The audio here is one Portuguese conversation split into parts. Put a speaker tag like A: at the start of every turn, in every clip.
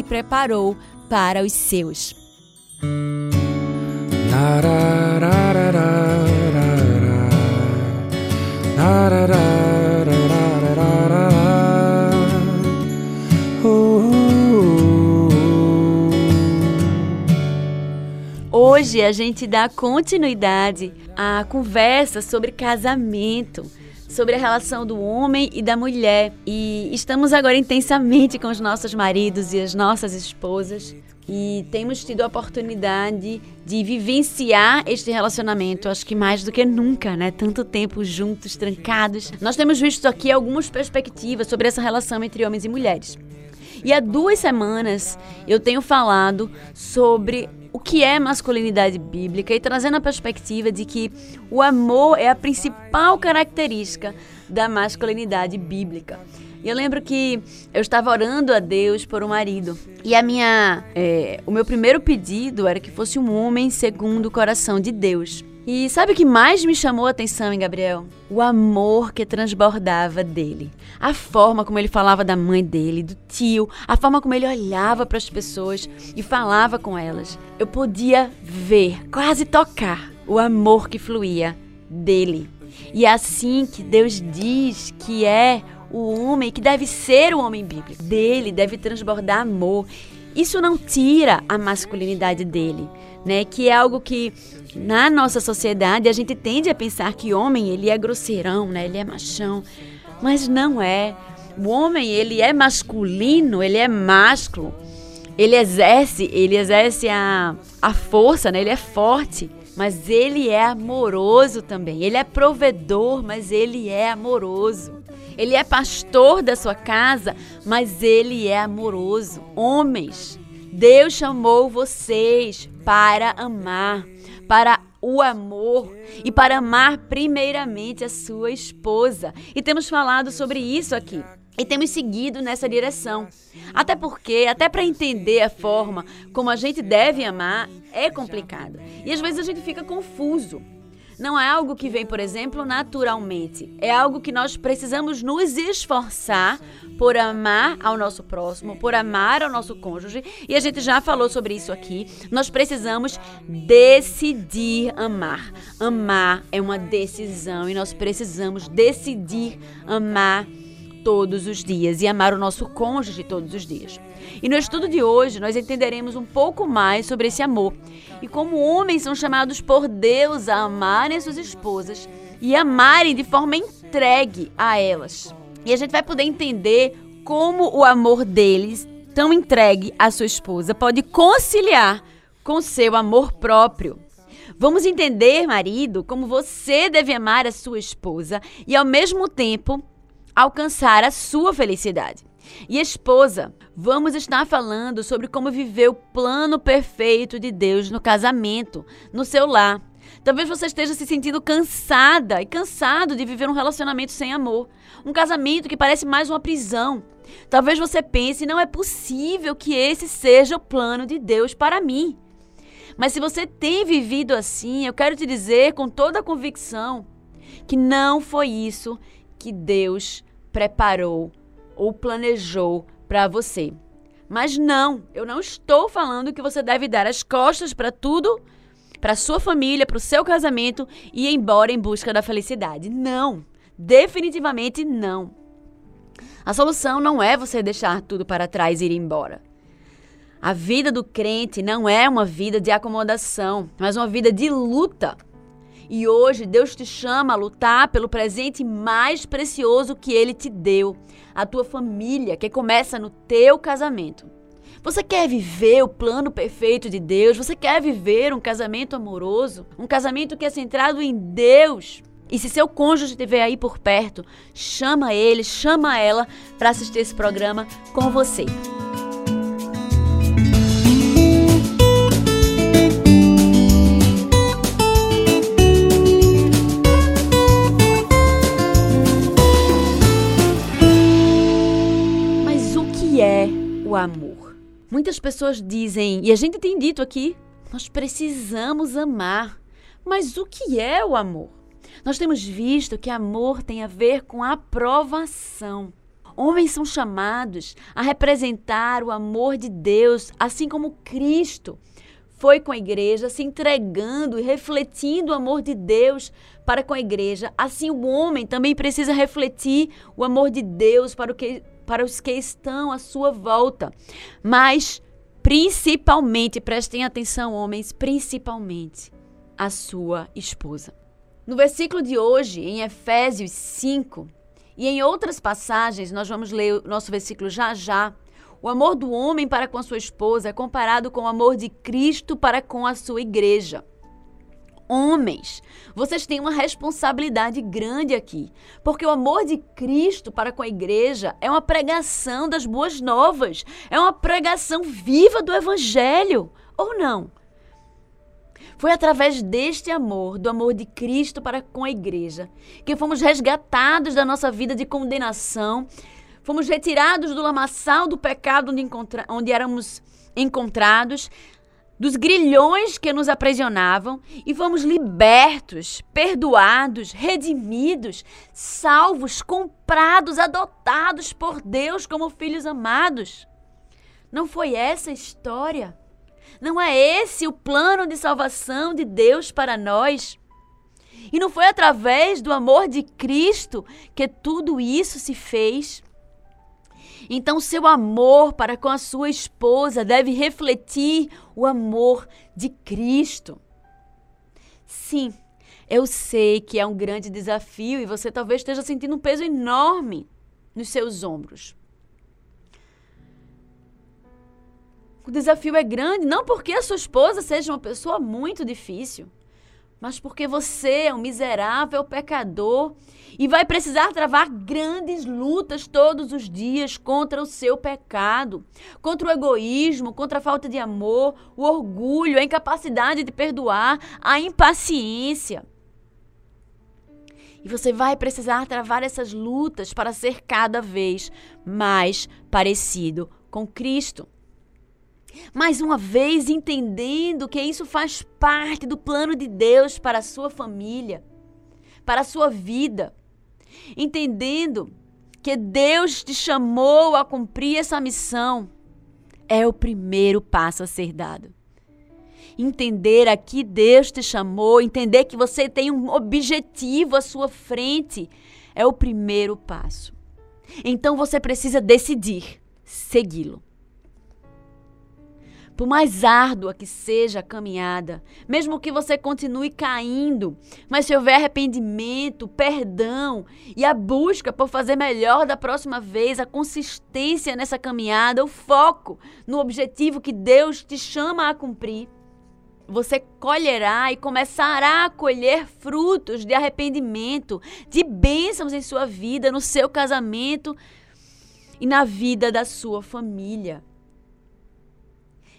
A: preparou para os seus. Hoje a gente dá continuidade à conversa sobre casamento, sobre a relação do homem e da mulher. E estamos agora intensamente com os nossos maridos e as nossas esposas. E temos tido a oportunidade de vivenciar este relacionamento, acho que mais do que nunca, né? Tanto tempo juntos, trancados. Nós temos visto aqui algumas perspectivas sobre essa relação entre homens e mulheres. E há duas semanas eu tenho falado sobre o que é masculinidade bíblica e trazendo a perspectiva de que o amor é a principal característica da masculinidade bíblica. E eu lembro que eu estava orando a Deus por um marido. E a minha, é, o meu primeiro pedido era que fosse um homem segundo o coração de Deus. E sabe o que mais me chamou a atenção em Gabriel? O amor que transbordava dele. A forma como ele falava da mãe dele, do tio, a forma como ele olhava para as pessoas e falava com elas. Eu podia ver, quase tocar, o amor que fluía dele. E é assim que Deus diz que é o homem, que deve ser o homem bíblico. Dele deve transbordar amor. Isso não tira a masculinidade dele, né? Que é algo que na nossa sociedade a gente tende a pensar que homem ele é grosseirão, né? Ele é machão, mas não é. O homem ele é masculino, ele é másculo. Ele exerce, ele exerce a, a força, né? Ele é forte, mas ele é amoroso também. Ele é provedor, mas ele é amoroso. Ele é pastor da sua casa, mas ele é amoroso. Homens, Deus chamou vocês para amar, para o amor e para amar primeiramente a sua esposa. E temos falado sobre isso aqui. E temos seguido nessa direção. Até porque, até para entender a forma como a gente deve amar, é complicado. E às vezes a gente fica confuso. Não é algo que vem, por exemplo, naturalmente. É algo que nós precisamos nos esforçar por amar ao nosso próximo, por amar ao nosso cônjuge. E a gente já falou sobre isso aqui. Nós precisamos decidir amar. Amar é uma decisão e nós precisamos decidir amar todos os dias e amar o nosso cônjuge todos os dias. E no estudo de hoje nós entenderemos um pouco mais sobre esse amor e como homens são chamados por Deus a amarem suas esposas e amarem de forma entregue a elas. E a gente vai poder entender como o amor deles, tão entregue à sua esposa, pode conciliar com seu amor próprio. Vamos entender, marido, como você deve amar a sua esposa e ao mesmo tempo alcançar a sua felicidade. E esposa, vamos estar falando sobre como viver o plano perfeito de Deus no casamento, no seu lar. Talvez você esteja se sentindo cansada e cansado de viver um relacionamento sem amor, um casamento que parece mais uma prisão. Talvez você pense, não é possível que esse seja o plano de Deus para mim. Mas se você tem vivido assim, eu quero te dizer com toda a convicção que não foi isso que Deus preparou ou planejou para você. Mas não, eu não estou falando que você deve dar as costas para tudo, para sua família, para o seu casamento e ir embora em busca da felicidade. Não, definitivamente não. A solução não é você deixar tudo para trás e ir embora. A vida do crente não é uma vida de acomodação, mas uma vida de luta. E hoje Deus te chama a lutar pelo presente mais precioso que ele te deu, a tua família, que começa no teu casamento. Você quer viver o plano perfeito de Deus? Você quer viver um casamento amoroso? Um casamento que é centrado em Deus? E se seu cônjuge estiver aí por perto, chama ele, chama ela para assistir esse programa com você. O amor? Muitas pessoas dizem, e a gente tem dito aqui, nós precisamos amar. Mas o que é o amor? Nós temos visto que amor tem a ver com aprovação. Homens são chamados a representar o amor de Deus, assim como Cristo foi com a igreja, se entregando e refletindo o amor de Deus para com a igreja. Assim, o homem também precisa refletir o amor de Deus para, o que, para os que estão à sua volta. Mas, principalmente, prestem atenção, homens, principalmente a sua esposa. No versículo de hoje, em Efésios 5, e em outras passagens, nós vamos ler o nosso versículo já já. O amor do homem para com a sua esposa é comparado com o amor de Cristo para com a sua igreja. Homens, vocês têm uma responsabilidade grande aqui, porque o amor de Cristo para com a igreja é uma pregação das boas novas, é uma pregação viva do evangelho, ou não? Foi através deste amor, do amor de Cristo para com a igreja, que fomos resgatados da nossa vida de condenação, fomos retirados do lamaçal do pecado onde, onde éramos encontrados, dos grilhões que nos aprisionavam e fomos libertos, perdoados, redimidos, salvos, comprados, adotados por Deus como filhos amados. Não foi essa a história? Não é esse o plano de salvação de Deus para nós? E não foi através do amor de Cristo que tudo isso se fez? Então, seu amor para com a sua esposa deve refletir o amor de Cristo. Sim, eu sei que é um grande desafio e você talvez esteja sentindo um peso enorme nos seus ombros. O desafio é grande, não porque a sua esposa seja uma pessoa muito difícil, mas porque você é um miserável pecador e vai precisar travar grandes lutas todos os dias contra o seu pecado, contra o egoísmo, contra a falta de amor, o orgulho, a incapacidade de perdoar, a impaciência. E você vai precisar travar essas lutas para ser cada vez mais parecido com Cristo. Mais uma vez, entendendo que isso faz parte do plano de Deus para a sua família, para a sua vida. Entendendo que Deus te chamou a cumprir essa missão é o primeiro passo a ser dado. Entender a que Deus te chamou, entender que você tem um objetivo à sua frente, é o primeiro passo. Então você precisa decidir segui-lo. Por mais árdua que seja a caminhada, mesmo que você continue caindo, mas se houver arrependimento, perdão e a busca por fazer melhor da próxima vez, a consistência nessa caminhada, o foco no objetivo que Deus te chama a cumprir, você colherá e começará a colher frutos de arrependimento, de bênçãos em sua vida, no seu casamento e na vida da sua família.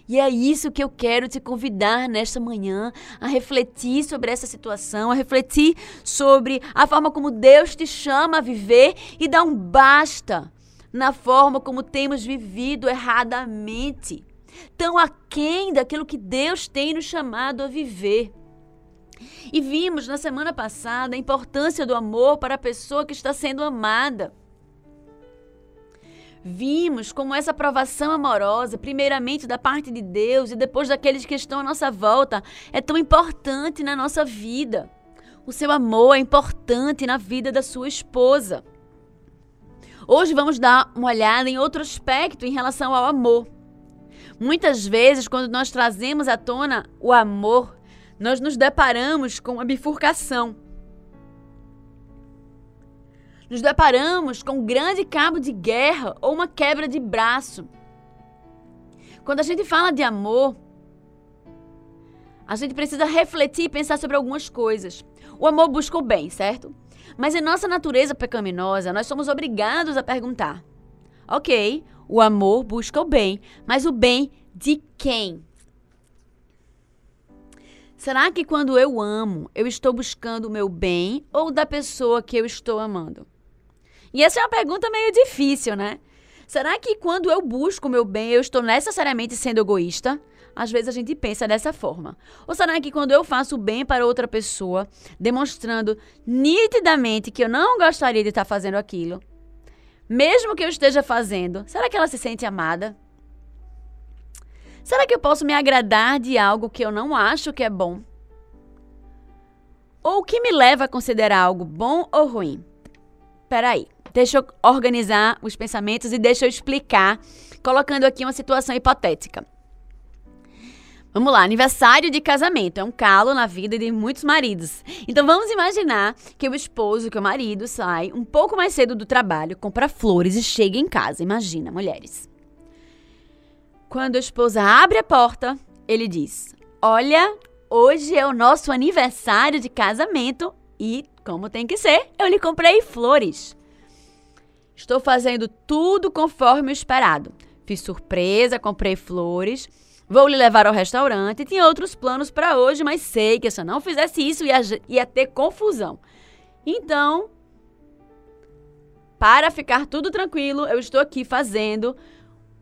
A: E é isso que eu quero te convidar nesta manhã a refletir sobre essa situação, a refletir sobre a forma como Deus te chama a viver e dar um basta na forma como temos vivido erradamente, tão aquém daquilo que Deus tem nos chamado a viver. E vimos na semana passada a importância do amor para a pessoa que está sendo amada. Vimos como essa aprovação amorosa, primeiramente da parte de Deus e depois daqueles que estão à nossa volta, é tão importante na nossa vida. O seu amor é importante na vida da sua esposa. Hoje vamos dar uma olhada em outro aspecto em relação ao amor. Muitas vezes, quando nós trazemos à tona o amor, nós nos deparamos com a bifurcação nos deparamos com um grande cabo de guerra ou uma quebra de braço. Quando a gente fala de amor, a gente precisa refletir e pensar sobre algumas coisas. O amor busca o bem, certo? Mas em nossa natureza pecaminosa, nós somos obrigados a perguntar: ok, o amor busca o bem, mas o bem de quem? Será que quando eu amo, eu estou buscando o meu bem ou da pessoa que eu estou amando? E essa é uma pergunta meio difícil, né? Será que quando eu busco o meu bem, eu estou necessariamente sendo egoísta? Às vezes a gente pensa dessa forma. Ou será que quando eu faço bem para outra pessoa, demonstrando nitidamente que eu não gostaria de estar fazendo aquilo, mesmo que eu esteja fazendo, será que ela se sente amada? Será que eu posso me agradar de algo que eu não acho que é bom? Ou o que me leva a considerar algo bom ou ruim? Peraí. Deixa eu organizar os pensamentos e deixa eu explicar, colocando aqui uma situação hipotética. Vamos lá, aniversário de casamento é um calo na vida de muitos maridos. Então vamos imaginar que o esposo, que o marido sai um pouco mais cedo do trabalho, compra flores e chega em casa. Imagina, mulheres. Quando a esposa abre a porta, ele diz: Olha, hoje é o nosso aniversário de casamento e, como tem que ser, eu lhe comprei flores. Estou fazendo tudo conforme o esperado. Fiz surpresa, comprei flores, vou lhe levar ao restaurante. Tinha outros planos para hoje, mas sei que se eu não fizesse isso ia, ia ter confusão. Então, para ficar tudo tranquilo, eu estou aqui fazendo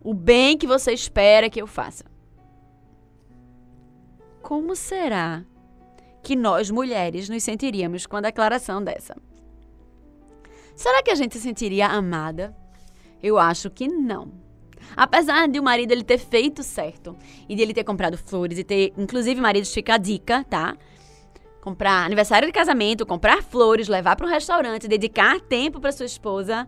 A: o bem que você espera que eu faça. Como será que nós mulheres nos sentiríamos com a declaração dessa? Será que a gente se sentiria amada? Eu acho que não. Apesar de o marido ele ter feito certo e de ele ter comprado flores e ter, inclusive, maridos fica a dica, tá? Comprar aniversário de casamento, comprar flores, levar para um restaurante, dedicar tempo para sua esposa,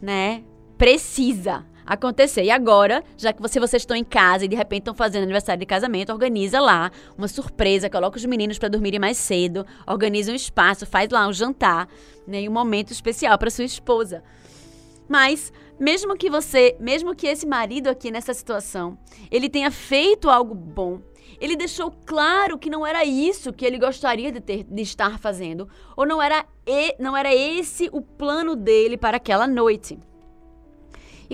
A: né? Precisa acontecer. E agora, já que você, vocês estão em casa e de repente estão fazendo aniversário de casamento, organiza lá uma surpresa, coloca os meninos para dormirem mais cedo, organiza um espaço, faz lá um jantar, né, um momento especial para sua esposa. Mas mesmo que você, mesmo que esse marido aqui nessa situação, ele tenha feito algo bom, ele deixou claro que não era isso que ele gostaria de, ter, de estar fazendo, ou não era, e, não era esse o plano dele para aquela noite.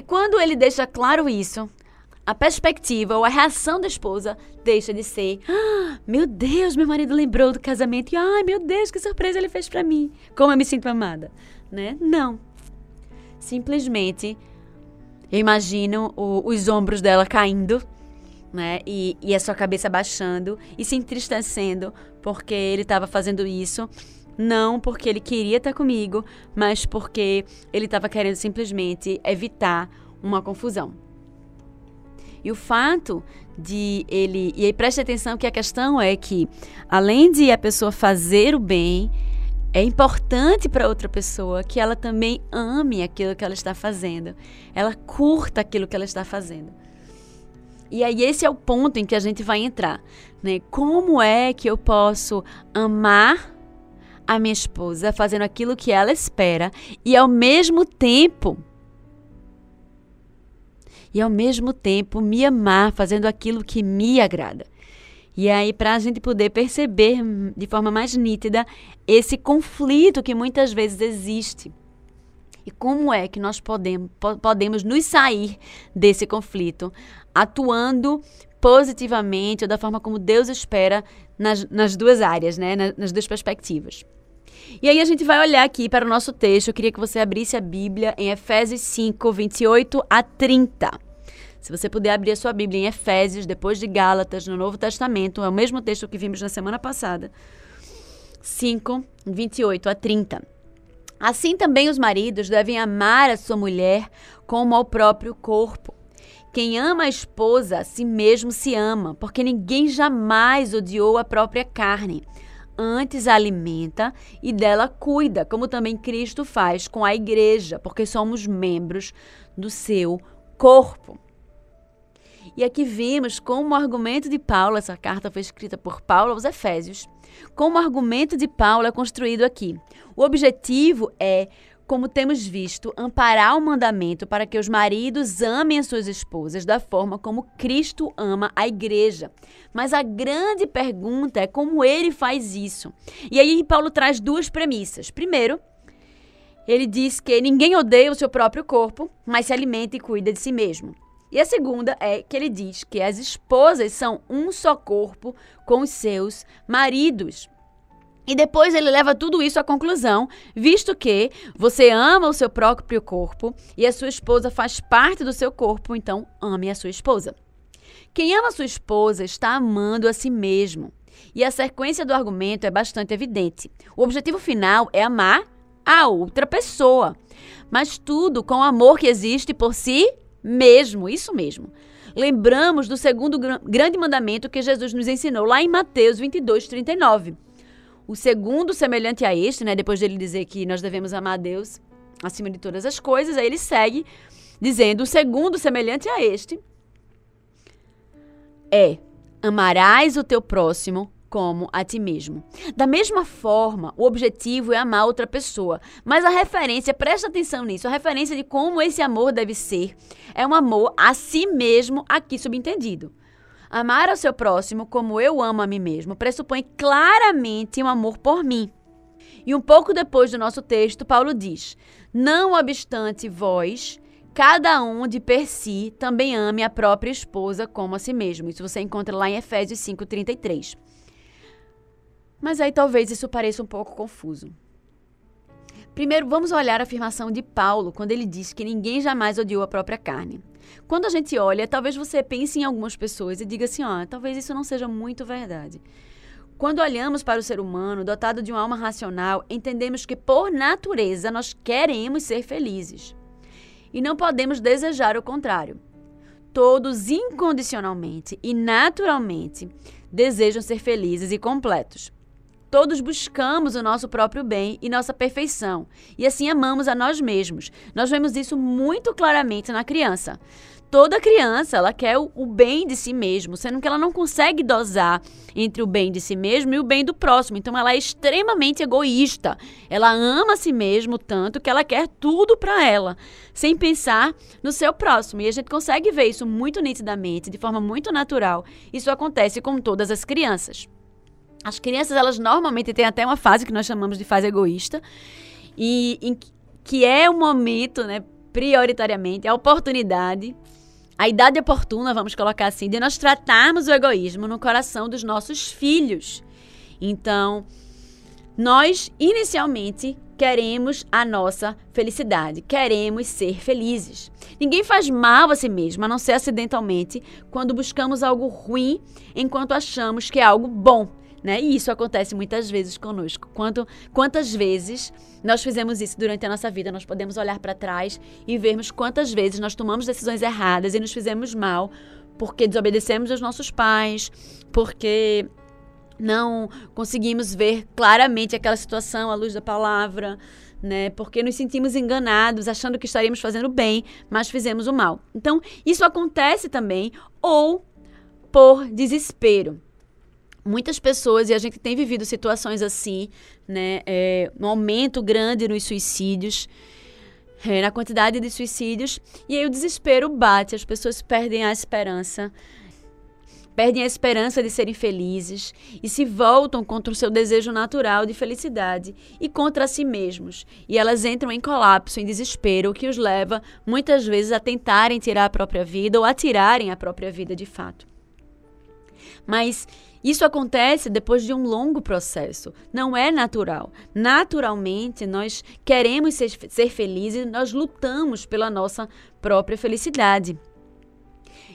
A: E quando ele deixa claro isso, a perspectiva ou a reação da esposa deixa de ser: ah, meu Deus, meu marido lembrou do casamento e ai, meu Deus, que surpresa ele fez para mim. Como eu me sinto amada, né? Não. Simplesmente eu imagino o, os ombros dela caindo, né? E, e a sua cabeça baixando e se entristecendo porque ele estava fazendo isso não porque ele queria estar comigo, mas porque ele estava querendo simplesmente evitar uma confusão. E o fato de ele. E aí preste atenção que a questão é que, além de a pessoa fazer o bem, é importante para outra pessoa que ela também ame aquilo que ela está fazendo. Ela curta aquilo que ela está fazendo. E aí esse é o ponto em que a gente vai entrar, né? Como é que eu posso amar a minha esposa fazendo aquilo que ela espera e ao mesmo tempo e ao mesmo tempo me amar fazendo aquilo que me agrada. E aí, para a gente poder perceber de forma mais nítida esse conflito que muitas vezes existe. E como é que nós podemos, podemos nos sair desse conflito, atuando positivamente ou da forma como Deus espera nas, nas duas áreas, né? nas, nas duas perspectivas. E aí a gente vai olhar aqui para o nosso texto. Eu queria que você abrisse a Bíblia em Efésios 5, 28 a 30. Se você puder abrir a sua Bíblia em Efésios, depois de Gálatas, no Novo Testamento, é o mesmo texto que vimos na semana passada. 5, 28 a 30. Assim também os maridos devem amar a sua mulher como ao próprio corpo. Quem ama a esposa, a si mesmo se ama, porque ninguém jamais odiou a própria carne. Antes alimenta e dela cuida, como também Cristo faz com a igreja, porque somos membros do seu corpo. E aqui vemos como o argumento de Paulo, essa carta foi escrita por Paulo aos Efésios, como o argumento de Paulo é construído aqui. O objetivo é, como temos visto, amparar o mandamento para que os maridos amem as suas esposas da forma como Cristo ama a igreja. Mas a grande pergunta é como ele faz isso. E aí Paulo traz duas premissas. Primeiro, ele diz que ninguém odeia o seu próprio corpo, mas se alimenta e cuida de si mesmo. E a segunda é que ele diz que as esposas são um só corpo com os seus maridos. E depois ele leva tudo isso à conclusão, visto que você ama o seu próprio corpo e a sua esposa faz parte do seu corpo, então ame a sua esposa. Quem ama sua esposa está amando a si mesmo. E a sequência do argumento é bastante evidente. O objetivo final é amar a outra pessoa, mas tudo com o amor que existe por si mesmo, isso mesmo. Lembramos do segundo grande mandamento que Jesus nos ensinou lá em Mateus 22, 39. O segundo, semelhante a este, né, depois dele dizer que nós devemos amar a Deus acima de todas as coisas, aí ele segue dizendo: o segundo, semelhante a este, é: amarás o teu próximo como a ti mesmo. Da mesma forma, o objetivo é amar outra pessoa, mas a referência, presta atenção nisso, a referência de como esse amor deve ser é um amor a si mesmo, aqui subentendido. Amar ao seu próximo como eu amo a mim mesmo pressupõe claramente um amor por mim. E um pouco depois do nosso texto, Paulo diz: Não obstante vós, cada um de per si também ame a própria esposa como a si mesmo. Isso você encontra lá em Efésios 5:33. Mas aí talvez isso pareça um pouco confuso. Primeiro, vamos olhar a afirmação de Paulo quando ele diz que ninguém jamais odiou a própria carne. Quando a gente olha, talvez você pense em algumas pessoas e diga assim: ó, talvez isso não seja muito verdade. Quando olhamos para o ser humano dotado de uma alma racional, entendemos que, por natureza, nós queremos ser felizes. E não podemos desejar o contrário. Todos incondicionalmente e naturalmente desejam ser felizes e completos. Todos buscamos o nosso próprio bem e nossa perfeição, e assim amamos a nós mesmos. Nós vemos isso muito claramente na criança. Toda criança, ela quer o, bem de si mesmo, sendo que ela não consegue dosar entre o bem de si mesmo e o bem do próximo. Então ela é extremamente egoísta. Ela ama a si mesmo tanto que ela quer tudo para ela, sem pensar no seu próximo. E a gente consegue ver isso muito nitidamente, de forma muito natural. Isso acontece com todas as crianças. As crianças, elas normalmente têm até uma fase que nós chamamos de fase egoísta, e que é o momento, né, prioritariamente, a oportunidade, a idade oportuna, vamos colocar assim, de nós tratarmos o egoísmo no coração dos nossos filhos. Então, nós inicialmente queremos a nossa felicidade, queremos ser felizes. Ninguém faz mal a si mesmo, a não ser acidentalmente, quando buscamos algo ruim enquanto achamos que é algo bom. Né? E isso acontece muitas vezes conosco. Quanto, quantas vezes nós fizemos isso durante a nossa vida? Nós podemos olhar para trás e vermos quantas vezes nós tomamos decisões erradas e nos fizemos mal porque desobedecemos aos nossos pais, porque não conseguimos ver claramente aquela situação à luz da palavra, né? Porque nos sentimos enganados, achando que estaríamos fazendo bem, mas fizemos o mal. Então, isso acontece também ou por desespero muitas pessoas, e a gente tem vivido situações assim, né? É, um aumento grande nos suicídios, é, na quantidade de suicídios, e aí o desespero bate, as pessoas perdem a esperança, perdem a esperança de serem felizes e se voltam contra o seu desejo natural de felicidade e contra si mesmos. E elas entram em colapso, em desespero, o que os leva muitas vezes a tentarem tirar a própria vida ou a tirarem a própria vida de fato. Mas isso acontece depois de um longo processo. Não é natural. Naturalmente, nós queremos ser, ser felizes, nós lutamos pela nossa própria felicidade.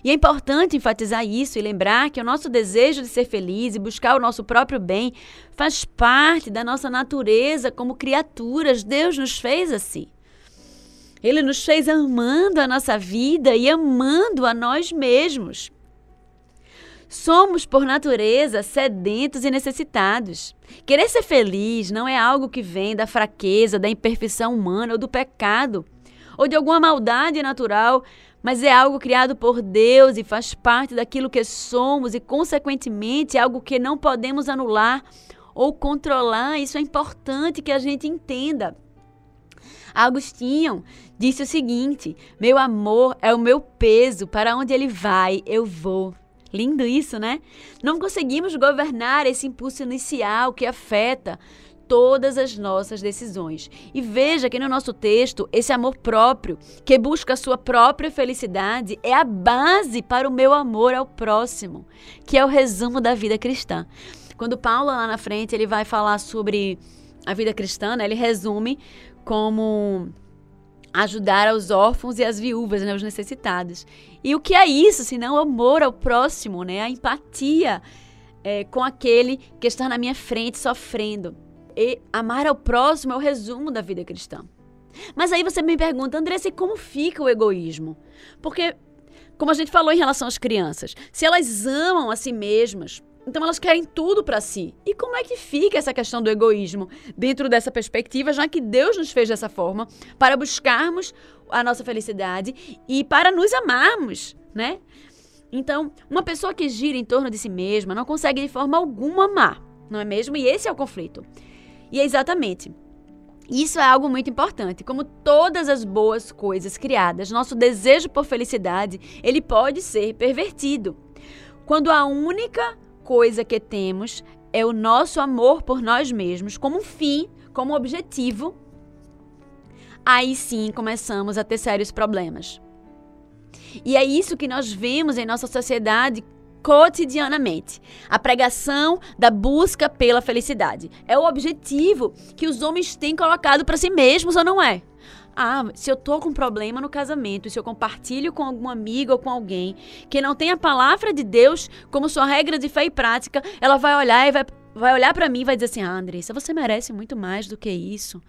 A: E é importante enfatizar isso e lembrar que o nosso desejo de ser feliz e buscar o nosso próprio bem faz parte da nossa natureza como criaturas. Deus nos fez assim. Ele nos fez amando a nossa vida e amando a nós mesmos. Somos, por natureza, sedentos e necessitados. Querer ser feliz não é algo que vem da fraqueza, da imperfeição humana ou do pecado, ou de alguma maldade natural, mas é algo criado por Deus e faz parte daquilo que somos e, consequentemente, é algo que não podemos anular ou controlar. Isso é importante que a gente entenda. Agostinho disse o seguinte: Meu amor é o meu peso, para onde ele vai, eu vou. Lindo isso, né? Não conseguimos governar esse impulso inicial que afeta todas as nossas decisões. E veja que no nosso texto, esse amor próprio, que busca a sua própria felicidade, é a base para o meu amor ao próximo, que é o resumo da vida cristã. Quando Paulo lá na frente ele vai falar sobre a vida cristã, né, ele resume como ajudar aos órfãos e às viúvas, né, os necessitados. E o que é isso, senão o amor ao próximo, né, a empatia é, com aquele que está na minha frente sofrendo. E amar ao próximo é o resumo da vida cristã. Mas aí você me pergunta, Andressa, e como fica o egoísmo? Porque, como a gente falou em relação às crianças, se elas amam a si mesmas, então elas querem tudo para si. E como é que fica essa questão do egoísmo dentro dessa perspectiva, já que Deus nos fez dessa forma para buscarmos a nossa felicidade e para nos amarmos, né? Então, uma pessoa que gira em torno de si mesma não consegue de forma alguma amar, não é mesmo? E esse é o conflito. E é exatamente. Isso é algo muito importante. Como todas as boas coisas criadas, nosso desejo por felicidade, ele pode ser pervertido. Quando a única coisa que temos é o nosso amor por nós mesmos como fim, como objetivo, aí sim começamos a ter sérios problemas. E é isso que nós vemos em nossa sociedade cotidianamente. A pregação da busca pela felicidade. É o objetivo que os homens têm colocado para si mesmos ou não é? Ah, se eu tô com problema no casamento, se eu compartilho com algum amigo ou com alguém que não tem a palavra de Deus como sua regra de fé e prática, ela vai olhar e vai, vai olhar para mim e vai dizer assim: "Ah, Andressa, você merece muito mais do que isso.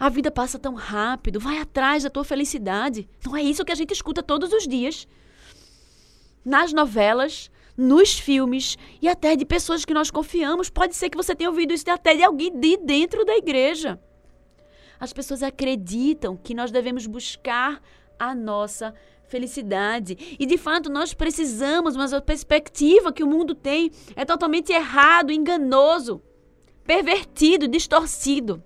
A: A vida passa tão rápido, vai atrás da tua felicidade". Não é isso que a gente escuta todos os dias. Nas novelas, nos filmes e até de pessoas que nós confiamos. Pode ser que você tenha ouvido isso até de alguém de dentro da igreja. As pessoas acreditam que nós devemos buscar a nossa felicidade. E de fato nós precisamos, mas a perspectiva que o mundo tem é totalmente errado, enganoso, pervertido, distorcido.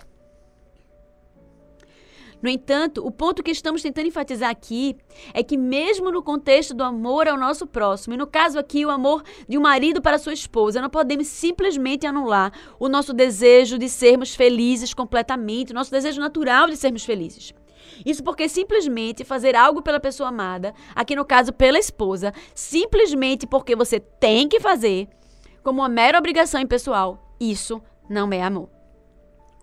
A: No entanto, o ponto que estamos tentando enfatizar aqui é que, mesmo no contexto do amor ao nosso próximo, e no caso aqui, o amor de um marido para sua esposa, não podemos simplesmente anular o nosso desejo de sermos felizes completamente, o nosso desejo natural de sermos felizes. Isso porque simplesmente fazer algo pela pessoa amada, aqui no caso pela esposa, simplesmente porque você tem que fazer, como uma mera obrigação impessoal, isso não é amor.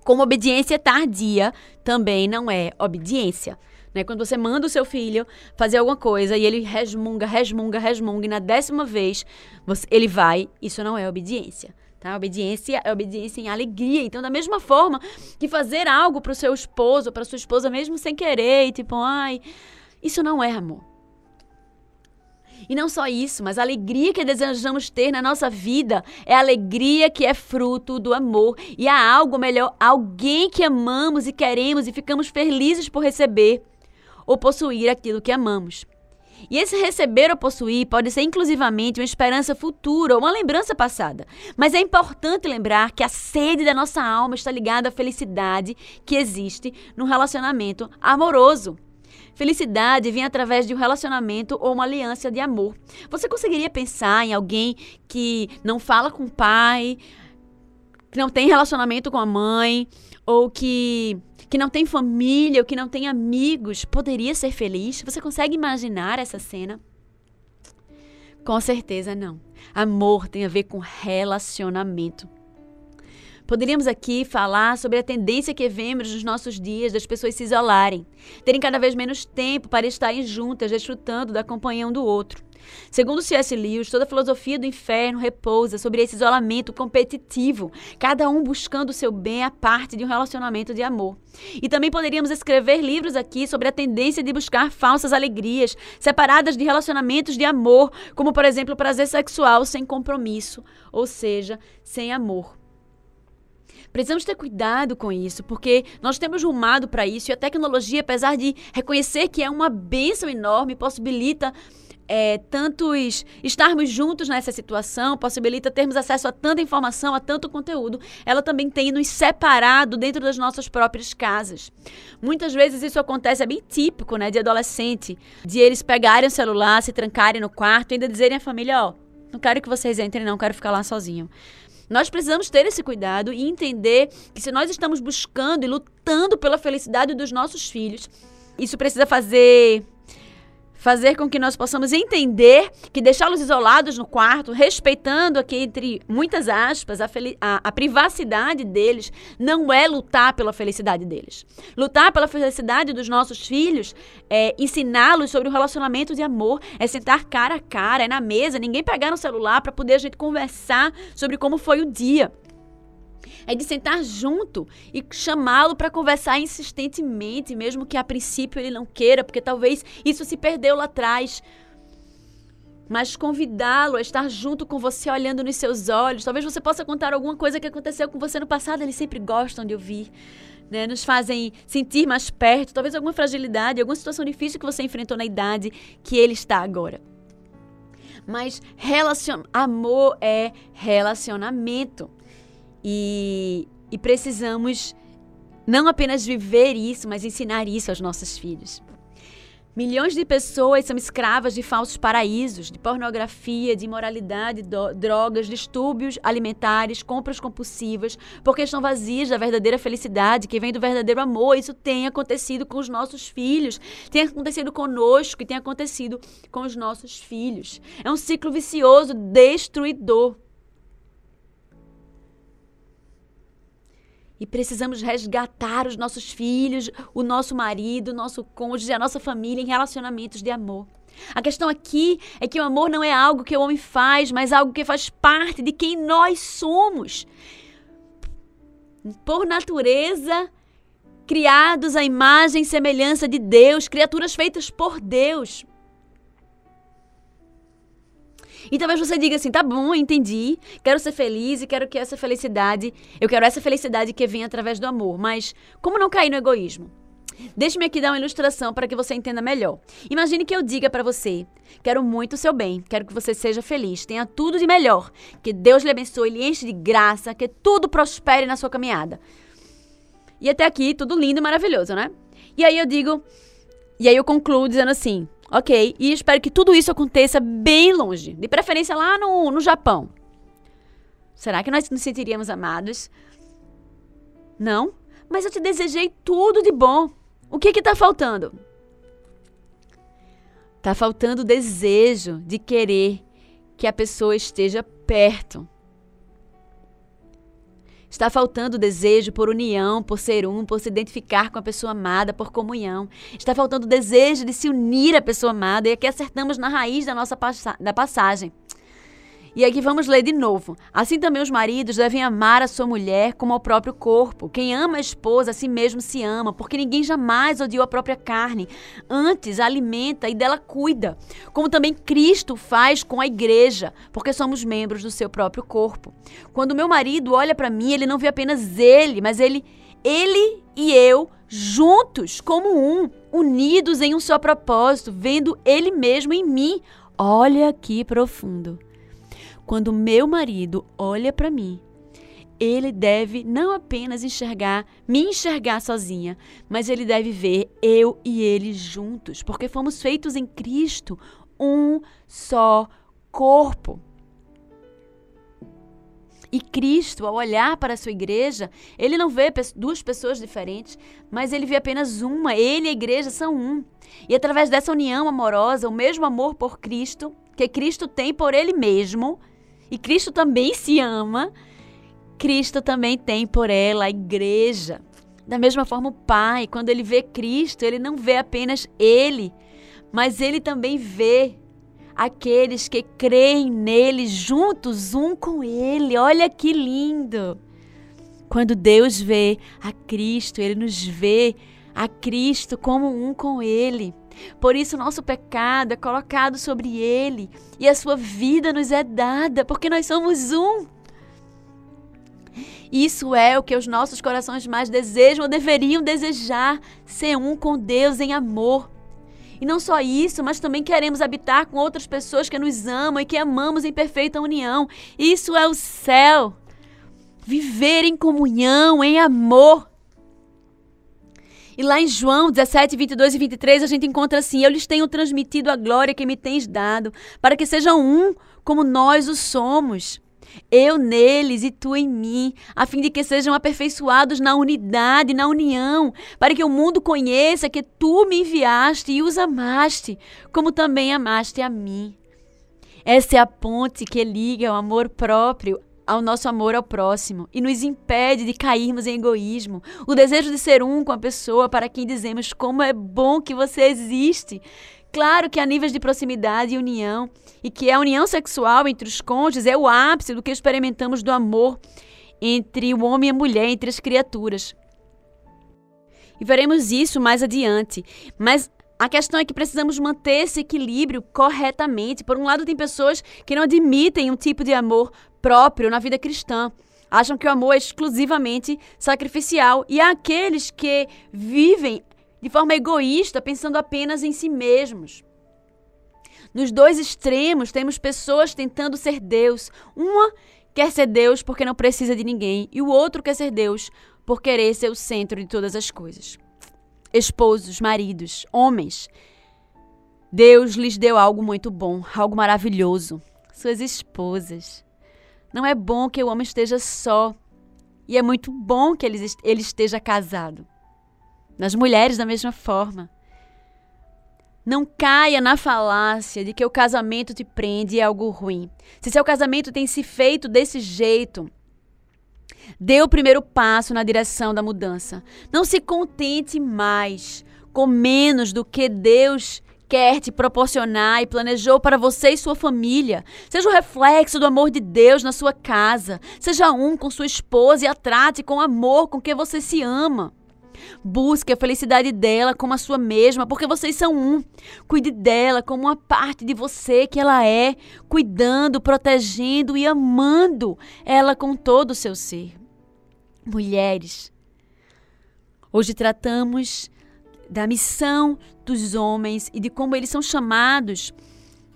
A: Como obediência tardia também não é obediência. Né? Quando você manda o seu filho fazer alguma coisa e ele resmunga, resmunga, resmunga, e na décima vez você, ele vai, isso não é obediência. Tá? Obediência é obediência em alegria. Então, da mesma forma que fazer algo para o seu esposo, para sua esposa, mesmo sem querer, e tipo, ai, isso não é amor. E não só isso, mas a alegria que desejamos ter na nossa vida é a alegria que é fruto do amor. E há algo melhor, alguém que amamos e queremos e ficamos felizes por receber ou possuir aquilo que amamos. E esse receber ou possuir pode ser inclusivamente uma esperança futura ou uma lembrança passada. Mas é importante lembrar que a sede da nossa alma está ligada à felicidade que existe no relacionamento amoroso. Felicidade vem através de um relacionamento ou uma aliança de amor. Você conseguiria pensar em alguém que não fala com o pai, que não tem relacionamento com a mãe, ou que, que não tem família, ou que não tem amigos, poderia ser feliz? Você consegue imaginar essa cena? Com certeza não. Amor tem a ver com relacionamento. Poderíamos aqui falar sobre a tendência que vemos nos nossos dias das pessoas se isolarem, terem cada vez menos tempo para estarem juntas, desfrutando da companhia um do outro. Segundo C.S. Lewis, toda a filosofia do inferno repousa sobre esse isolamento competitivo, cada um buscando o seu bem à parte de um relacionamento de amor. E também poderíamos escrever livros aqui sobre a tendência de buscar falsas alegrias, separadas de relacionamentos de amor, como por exemplo o prazer sexual sem compromisso, ou seja, sem amor. Precisamos ter cuidado com isso, porque nós temos rumado para isso e a tecnologia, apesar de reconhecer que é uma bênção enorme, possibilita é, tantos estarmos juntos nessa situação, possibilita termos acesso a tanta informação, a tanto conteúdo, ela também tem nos separado dentro das nossas próprias casas. Muitas vezes isso acontece, é bem típico, né, de adolescente, de eles pegarem o celular, se trancarem no quarto e ainda dizerem à família, ó, oh, não quero que vocês entrem, não, quero ficar lá sozinho. Nós precisamos ter esse cuidado e entender que se nós estamos buscando e lutando pela felicidade dos nossos filhos, isso precisa fazer fazer com que nós possamos entender que deixá-los isolados no quarto, respeitando aqui entre muitas aspas a, a, a, privacidade deles, não é lutar pela felicidade deles. Lutar pela felicidade dos nossos filhos é ensiná-los sobre o relacionamento de amor, é sentar cara a cara, é na mesa, ninguém pegar no celular para poder a gente conversar sobre como foi o dia é de sentar junto e chamá-lo para conversar insistentemente, mesmo que a princípio ele não queira, porque talvez isso se perdeu lá atrás. Mas convidá-lo a estar junto com você, olhando nos seus olhos. Talvez você possa contar alguma coisa que aconteceu com você no passado, eles sempre gostam de ouvir. Né, nos fazem sentir mais perto, talvez alguma fragilidade, alguma situação difícil que você enfrentou na idade que ele está agora. Mas relacion... amor é relacionamento. E, e precisamos não apenas viver isso, mas ensinar isso aos nossos filhos. Milhões de pessoas são escravas de falsos paraísos, de pornografia, de imoralidade, do, drogas, distúrbios alimentares, compras compulsivas, porque estão vazias da verdadeira felicidade que vem do verdadeiro amor. Isso tem acontecido com os nossos filhos, tem acontecido conosco e tem acontecido com os nossos filhos. É um ciclo vicioso, destruidor. E precisamos resgatar os nossos filhos, o nosso marido, o nosso cônjuge, a nossa família em relacionamentos de amor. A questão aqui é que o amor não é algo que o homem faz, mas algo que faz parte de quem nós somos. Por natureza, criados à imagem e semelhança de Deus, criaturas feitas por Deus. E talvez você diga assim: tá bom, entendi, quero ser feliz e quero que essa felicidade, eu quero essa felicidade que vem através do amor. Mas como não cair no egoísmo? Deixe-me aqui dar uma ilustração para que você entenda melhor. Imagine que eu diga para você: quero muito o seu bem, quero que você seja feliz, tenha tudo de melhor, que Deus lhe abençoe, lhe enche de graça, que tudo prospere na sua caminhada. E até aqui, tudo lindo e maravilhoso, né? E aí eu digo, e aí eu concluo dizendo assim: Ok, e espero que tudo isso aconteça bem longe, de preferência lá no, no Japão. Será que nós nos sentiríamos amados? Não? Mas eu te desejei tudo de bom. O que que tá faltando? Tá faltando o desejo de querer que a pessoa esteja perto. Está faltando desejo por união, por ser um, por se identificar com a pessoa amada, por comunhão. Está faltando o desejo de se unir à pessoa amada. E aqui acertamos na raiz da nossa passa da passagem. E aqui vamos ler de novo. Assim também os maridos devem amar a sua mulher como ao próprio corpo. Quem ama a esposa a si mesmo se ama, porque ninguém jamais odiou a própria carne. Antes a alimenta e dela cuida. Como também Cristo faz com a igreja, porque somos membros do seu próprio corpo. Quando meu marido olha para mim, ele não vê apenas ele, mas ele, ele e eu juntos como um, unidos em um só propósito, vendo ele mesmo em mim. Olha que profundo. Quando meu marido olha para mim, ele deve não apenas enxergar, me enxergar sozinha, mas ele deve ver eu e ele juntos, porque fomos feitos em Cristo um só corpo. E Cristo, ao olhar para a sua igreja, ele não vê duas pessoas diferentes, mas ele vê apenas uma. Ele e a igreja são um. E através dessa união amorosa, o mesmo amor por Cristo, que Cristo tem por ele mesmo, e Cristo também se ama, Cristo também tem por ela a igreja. Da mesma forma, o Pai, quando ele vê Cristo, ele não vê apenas ele, mas ele também vê aqueles que creem nele juntos, um com ele. Olha que lindo! Quando Deus vê a Cristo, ele nos vê a Cristo como um com ele. Por isso, nosso pecado é colocado sobre ele e a sua vida nos é dada, porque nós somos um. Isso é o que os nossos corações mais desejam ou deveriam desejar: ser um com Deus em amor. E não só isso, mas também queremos habitar com outras pessoas que nos amam e que amamos em perfeita união. Isso é o céu. Viver em comunhão, em amor. E lá em João 17, 22 e 23, a gente encontra assim: Eu lhes tenho transmitido a glória que me tens dado, para que sejam um como nós o somos eu neles e tu em mim, a fim de que sejam aperfeiçoados na unidade, na união, para que o mundo conheça que tu me enviaste e os amaste, como também amaste a mim. Essa é a ponte que liga o amor próprio ao nosso amor ao próximo e nos impede de cairmos em egoísmo, o desejo de ser um com a pessoa para quem dizemos como é bom que você existe. Claro que há níveis de proximidade e união, e que a união sexual entre os cônjuges é o ápice do que experimentamos do amor entre o homem e a mulher, entre as criaturas. E veremos isso mais adiante. Mas a questão é que precisamos manter esse equilíbrio corretamente. Por um lado, tem pessoas que não admitem um tipo de amor próprio na vida cristã. Acham que o amor é exclusivamente sacrificial. E há aqueles que vivem de forma egoísta, pensando apenas em si mesmos. Nos dois extremos, temos pessoas tentando ser Deus. Uma quer ser Deus porque não precisa de ninguém, e o outro quer ser Deus por querer ser o centro de todas as coisas. Esposos, maridos, homens. Deus lhes deu algo muito bom, algo maravilhoso. Suas esposas. Não é bom que o homem esteja só. E é muito bom que ele, esteja casado. Nas mulheres, da mesma forma. Não caia na falácia de que o casamento te prende e é algo ruim. Se seu casamento tem se feito desse jeito, dê o primeiro passo na direção da mudança. Não se contente mais com menos do que Deus quer te proporcionar e planejou para você e sua família. Seja o reflexo do amor de Deus na sua casa. Seja um com sua esposa e a trate com amor com que você se ama. Busque a felicidade dela como a sua mesma, porque vocês são um. Cuide dela como uma parte de você que ela é, cuidando, protegendo e amando ela com todo o seu ser. Mulheres, hoje tratamos da missão dos homens e de como eles são chamados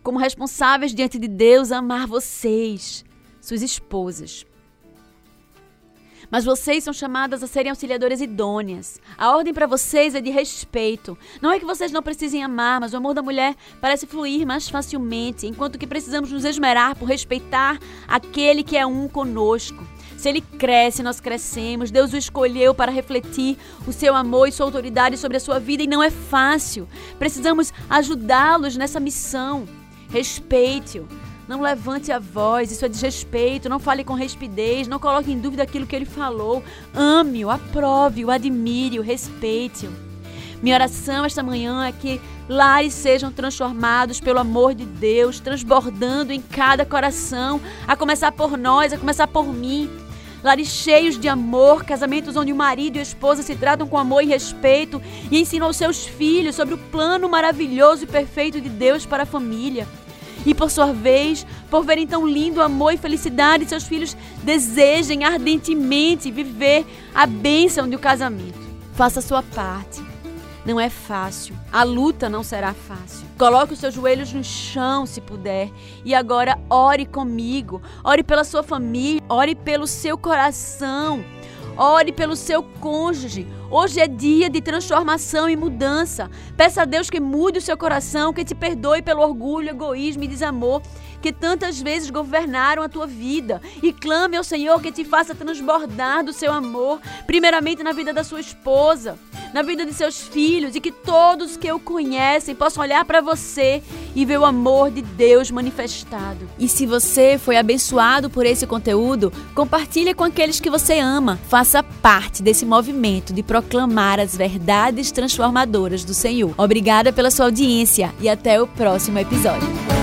A: como responsáveis diante de Deus a amar vocês, suas esposas. Mas vocês são chamadas a serem auxiliadoras idôneas. A ordem para vocês é de respeito. Não é que vocês não precisem amar, mas o amor da mulher parece fluir mais facilmente, enquanto que precisamos nos esmerar por respeitar aquele que é um conosco. Se ele cresce, nós crescemos. Deus o escolheu para refletir o seu amor e sua autoridade sobre a sua vida e não é fácil. Precisamos ajudá-los nessa missão. Respeite-o. Não levante a voz, isso é desrespeito. Não fale com respidez, não coloque em dúvida aquilo que ele falou. Ame-o, aprove-o, admire-o, respeite-o. Minha oração esta manhã é que lares sejam transformados pelo amor de Deus, transbordando em cada coração, a começar por nós, a começar por mim. Lares cheios de amor, casamentos onde o marido e a esposa se tratam com amor e respeito e ensinam aos seus filhos sobre o plano maravilhoso e perfeito de Deus para a família e, por sua vez, por verem tão lindo amor e felicidade, seus filhos desejem ardentemente viver a bênção do casamento. Faça a sua parte. Não é fácil. A luta não será fácil. Coloque os seus joelhos no chão, se puder. E agora ore comigo. Ore pela sua família. Ore pelo seu coração. Ore pelo seu cônjuge. Hoje é dia de transformação e mudança. Peça a Deus que mude o seu coração, que te perdoe pelo orgulho, egoísmo e desamor que tantas vezes governaram a tua vida. E clame ao Senhor que te faça transbordar do seu amor, primeiramente na vida da sua esposa, na vida de seus filhos, e que todos que o conhecem possam olhar para você e ver o amor de Deus manifestado. E se você foi abençoado por esse conteúdo, compartilhe com aqueles que você ama. Faça parte desse movimento de proclamar as verdades transformadoras do Senhor. Obrigada pela sua audiência e até o próximo episódio.